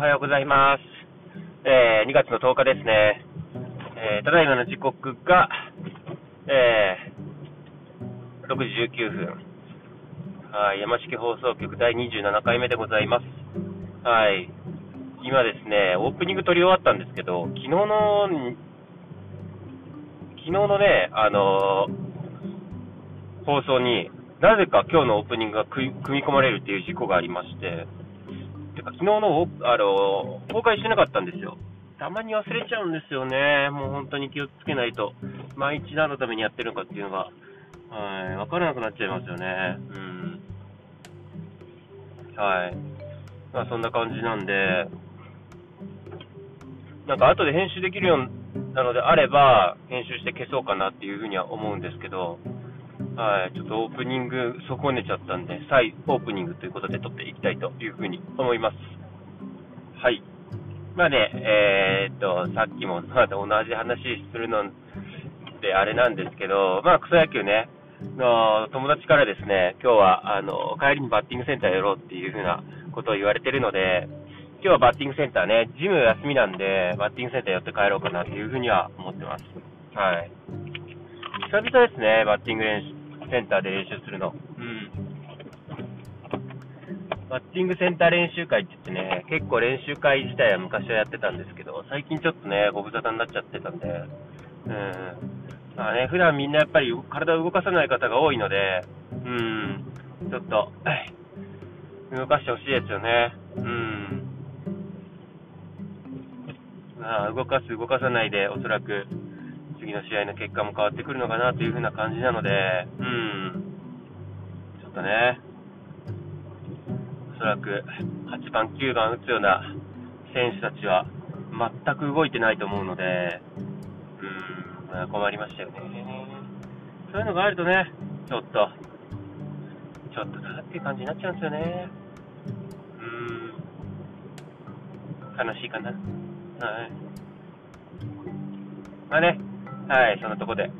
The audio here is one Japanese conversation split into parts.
はようございます。えー、2月の10日ですね。えー、ただいまの時刻が、えー、6時19分。はい、山式放送局第27回目でございます。はい。今ですね、オープニング撮り終わったんですけど、昨日の、昨日のね、あのー、放送に、なぜか今日のオープニングが組み込まれるっていう事故がありまして、てか昨日のあの公開してなかったんですよ。たまに忘れちゃうんですよね。もう本当に気をつけないと、毎日何のためにやってるのかっていうのが、はい、わからなくなっちゃいますよね。うん。はい。まあそんな感じなんで、なんか後で編集できるようなのであれば、編集して消そうかなっていうふうには思うんですけど、はい、ちょっとオープニング損ねちゃったんで、再オープニングということで撮っていきたいというふうに思います。はい。まあね、えー、っと、さっきもまだ同じ話するのであれなんですけど、まあ草野球ね、の友達からですね、今日はあの帰りにバッティングセンターやろうっていうふうなことを言われてるので、今日はバッティングセンターね、ジム休みなんで、バッティングセンター寄って帰ろうかなっていうふうには思ってます。はい。久々ですね、バッティング練習、センターで練習するの。うん。バッティングセンター練習会って言ってね、結構練習会自体は昔はやってたんですけど、最近ちょっとね、ご無沙汰になっちゃってたんで、うん。まあね、普段みんなやっぱり体を動かさない方が多いので、うん、ちょっと、動かしてほしいですよね。うん。まあ、動かす、動かさないで、おそらく、次の試合の結果も変わってくるのかなという風な感じなので、うん、ちょっとね、おそらく8番、9番打つような選手たちは全く動いてないと思うので、うん、困りましたよね。そういうのがあるとね、ちょっと、ちょっとなっていう感じになっちゃうんですよね。うん、悲しいかな。はい。まあね、はい、そのとこで、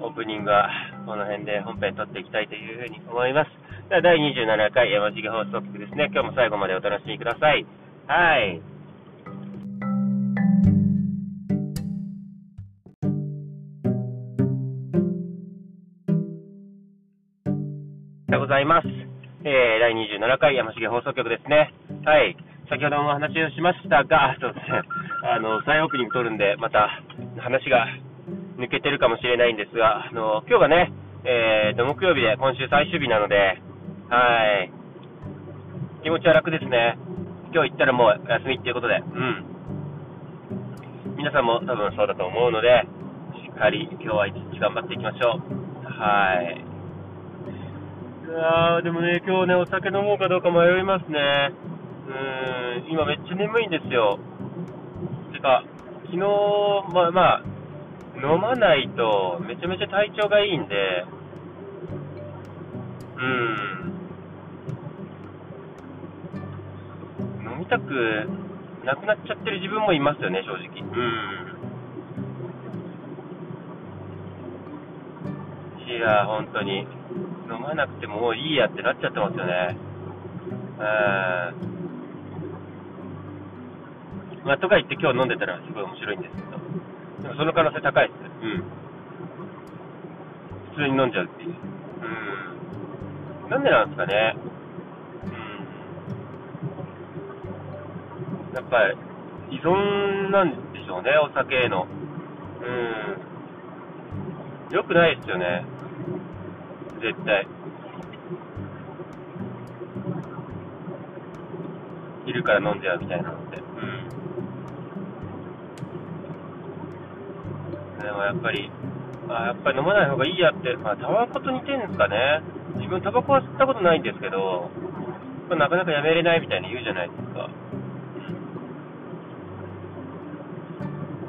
オープニングはこの辺で本編撮っていきたいというふうに思います。では、第27回山重放送局ですね。今日も最後までお楽しみください。はい。おはようございます。えー、第27回山重放送局ですね。はい。先ほどもお話をしましたが、そうですね。あの、再オープニング撮るんで、また話が抜けてるかもしれないんですが、あの、今日がね、えーと、木曜日で今週最終日なので、はい。気持ちは楽ですね。今日行ったらもう休みっていうことで、うん。皆さんも多分そうだと思うので、しっかり今日は一日頑張っていきましょう。はい。いやー、でもね、今日ね、お酒飲もうかどうか迷いますね。うーん、今めっちゃ眠いんですよ。か、昨日、まあまあ、飲まないとめちゃめちゃ体調がいいんで、うん、飲みたくなくなっちゃってる自分もいますよね、正直。うん。いや、本当に、飲まなくてもいいやってなっちゃってますよね。うん。まあ、とか言って今日飲んでたらすごい面白いんですけど、でもその可能性高いです。うん。普通に飲んじゃうっていう。うん。なんでなんですかね。うん。やっぱり、依存なんでしょうね、お酒への。うん。よくないですよね。絶対。昼から飲んじゃうみたいなのって。でもやっぱり、あやっぱり飲まない方がいいやって、まあ、タバコと似てるんですかね。自分、タバコは吸ったことないんですけど、なかなかやめれないみたいに言うじゃないですか。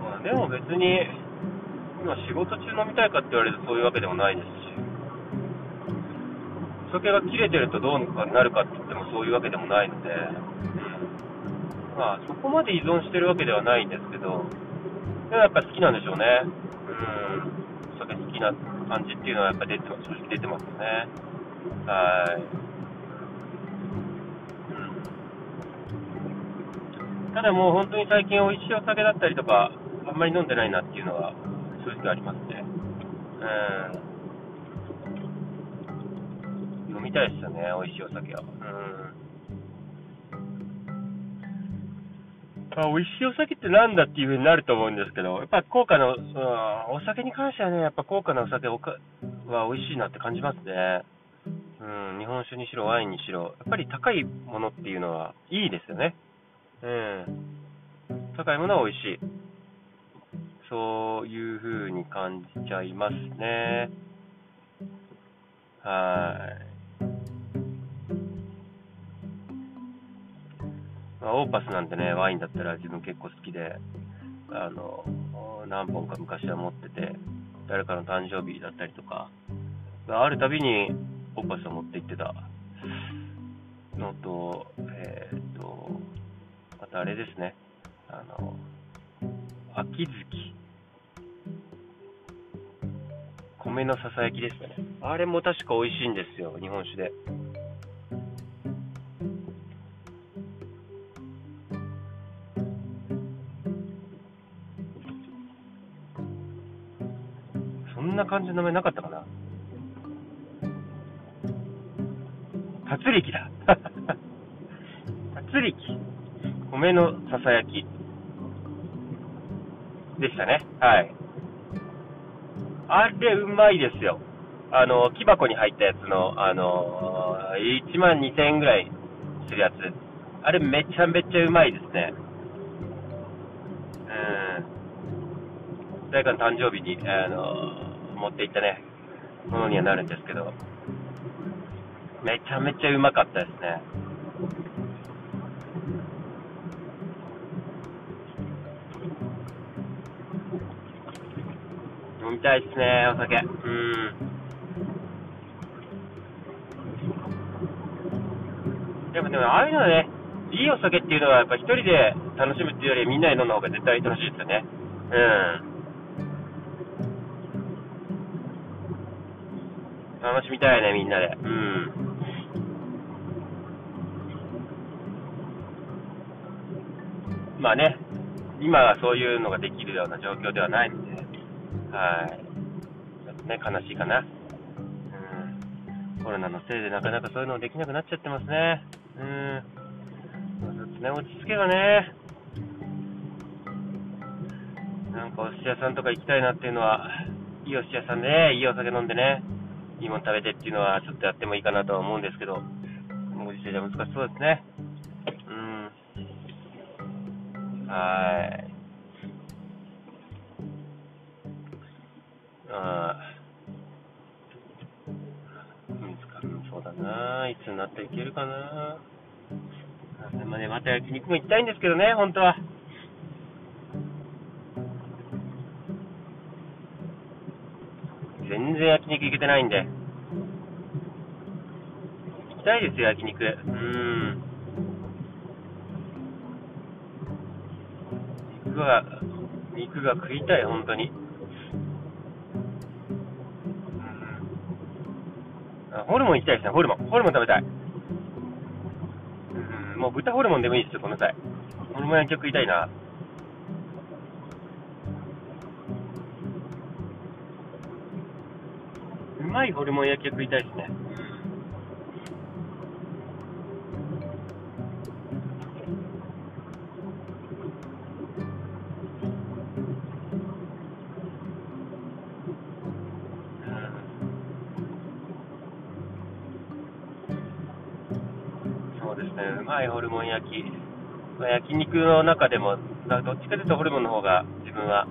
まあ、でも別に、今仕事中飲みたいかって言われるとそういうわけでもないですし、お酒が切れてるとどうかなるかって言ってもそういうわけでもないので、まあそこまで依存してるわけではないんですけど、やっぱ好きなんでしょうね。うん、それ好きな感じっていうのはやっぱ出て正直出てますよね。はい。ただもう本当に最近美味しいお酒だったりとか、あんまり飲んでないなっていうのは正直ありますね。うん。飲みたいですよね、美味しいお酒は。うん。あ、美味しいお酒ってなんだっていう風になると思うんですけど、やっぱ高価な、うん、お酒に関してはね、やっぱ高価なお酒は美味しいなって感じますね。うん、日本酒にしろ、ワインにしろ、やっぱり高いものっていうのはいいですよね。うん。高いものは美味しい。そういう風に感じちゃいますね。はい。まあ、オーパスなんてね、ワインだったら自分結構好きで、あの、何本か昔は持ってて、誰かの誕生日だったりとか、あるたびにオーパスを持って行ってたのと、えっ、ー、と、あとあれですね、あの、秋月。米のささやきですかね。あれも確か美味しいんですよ、日本酒で。んな感じの名前なかったかな達力だ。達力。米のささやき。でしたね。はい。あれ、うまいですよ。あの、木箱に入ったやつの、あの、1万2000円ぐらいするやつ。あれ、めちゃめちゃうまいですね。うん。誰かの誕生日に、あの、持っていったね、ものにはなるんですけど、めちゃめちゃうまかったですね。飲みたいっすね、お酒。うん。でもでも、ああいうのはね、いいお酒っていうのは、やっぱ一人で楽しむっていうよりみんなで飲んだ方が絶対楽しいですよね。うん。楽しみたいね、みんなで。うん。まあね、今はそういうのができるような状況ではないので、はい。ちょっとね、悲しいかな。うん。コロナのせいでなかなかそういうのできなくなっちゃってますね。うん。ちょっとね、落ち着けばね、なんかお寿司屋さんとか行きたいなっていうのは、いいお寿司屋さんで、いいお酒飲んでね、いいもの食べてっていうのはちょっとやってもいいかなとは思うんですけど、ご時世じゃ難しそうですね。うん。はい。ああ。そうだな。いつになったらいけるかな。でもね、また焼肉も行きたいんですけどね、本当は。全然焼肉行けてないんで。行きたいですよ、焼肉。うん。肉が、肉が食いたい、本当に。ホルモン行きたいですね、ホルモン。ホルモン食べたい。うん、もう豚ホルモンでもいいですよ、この際。ホルモン焼き食いたいな。まいホルモン焼きを食いたいですね。そうですね、うまいホルモン焼き。焼肉の中でも、どっちかというとホルモンの方が自分は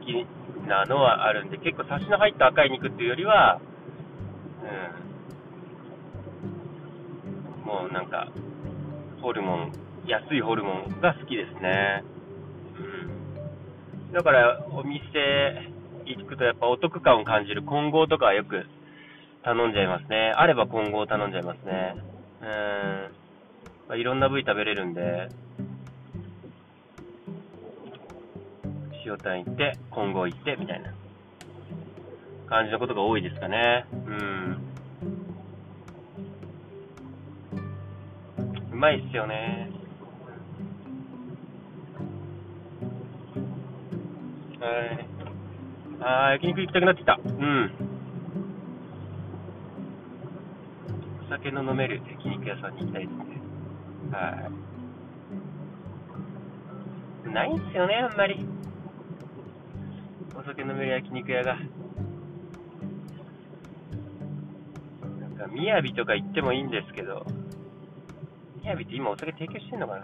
好きなのはあるんで、結構サシの入った赤い肉っていうよりは、うん、もうなんか、ホルモン、安いホルモンが好きですね。うん。だから、お店行くとやっぱお得感を感じる混合とかはよく頼んじゃいますね。あれば混合頼んじゃいますね。うん。まあ、いろんな部位食べれるんで、塩タ行って、今後行って、みたいな感じのことが多いですかね。うん。うまいっすよね。はい。あー、焼肉行きたくなってきた。うん。お酒の飲める焼肉屋さんに行きたいですね。はい。ないんすよね、あんまり。お酒飲める焼肉屋が。なんか、みやびとか行ってもいいんですけど、みやびって今お酒提供してんのかな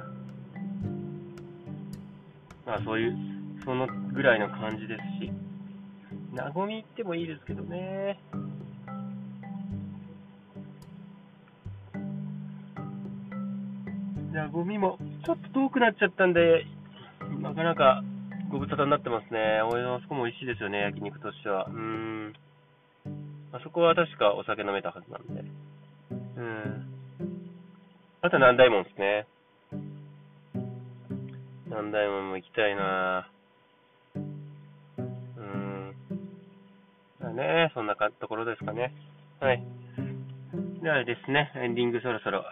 まあそういう、そのぐらいの感じですし、なごみ行ってもいいですけどね。なごみもちょっと遠くなっちゃったんで、なかなかご無沙汰になってますね。おあそこも美味しいですよね、焼肉としては。うん。あそこは確かお酒飲めたはずなんで。うん。あとは南大門ですね。南大門も行きたいなうん。だね、そんなかところですかね。はい。ではですね、エンディングそろそろ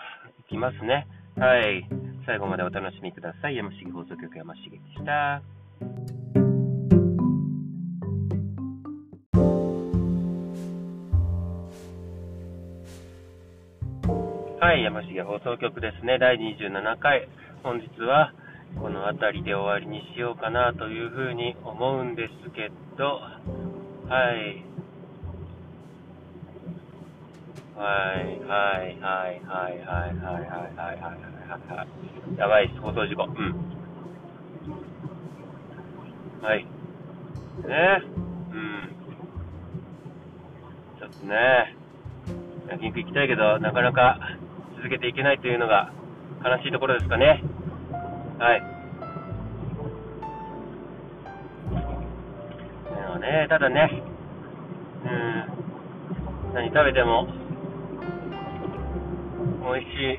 行きますね。はい。最後までお楽しみください。山重放送局山重でした。はい、山重放送局ですね。第27回。本日はこの辺りで終わりにしようかなというふうに思うんですけど、はい。はい、はい、はい、はい、はい、はい、はい、はい、はい、はい。やばいっす、放送事故。うん。はい。ねうん。ちょっとね、焼肉行きたいけど、なかなか続けていけないというのが悲しいところですかね。はい。でもね、ただね、うん、何食べても美味しい。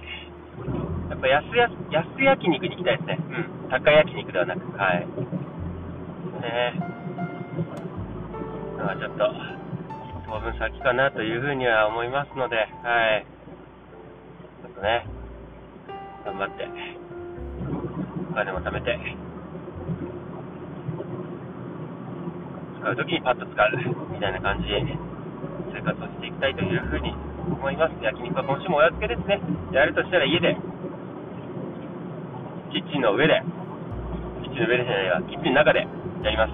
やっぱ安や安焼肉に行きたいですね。うん。高焼肉ではなく、はい。ねだからちょっと、当分先かなというふうには思いますので、はい。ちょっとね、頑張って、お金も貯めて、使うときにパッと使う、みたいな感じで、生活をしていきたいというふうに思います。焼肉は今週もおやつけですね。やるとしたら家で、キッチンの上で、キッチンの上でじゃないわ、キッチンの中でやります。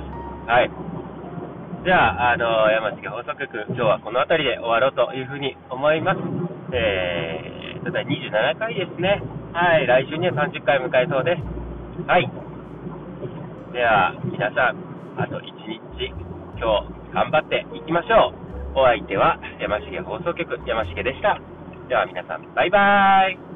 はい。じゃあ、あの、山重放送局、今日はこの辺りで終わろうというふうに思います。えー、ただ27回ですね。はい、来週には30回迎えそうです。はい。では、皆さん、あと1日、今日、頑張っていきましょう。お相手は山重放送局、山重でした。では皆さん、バイバーイ。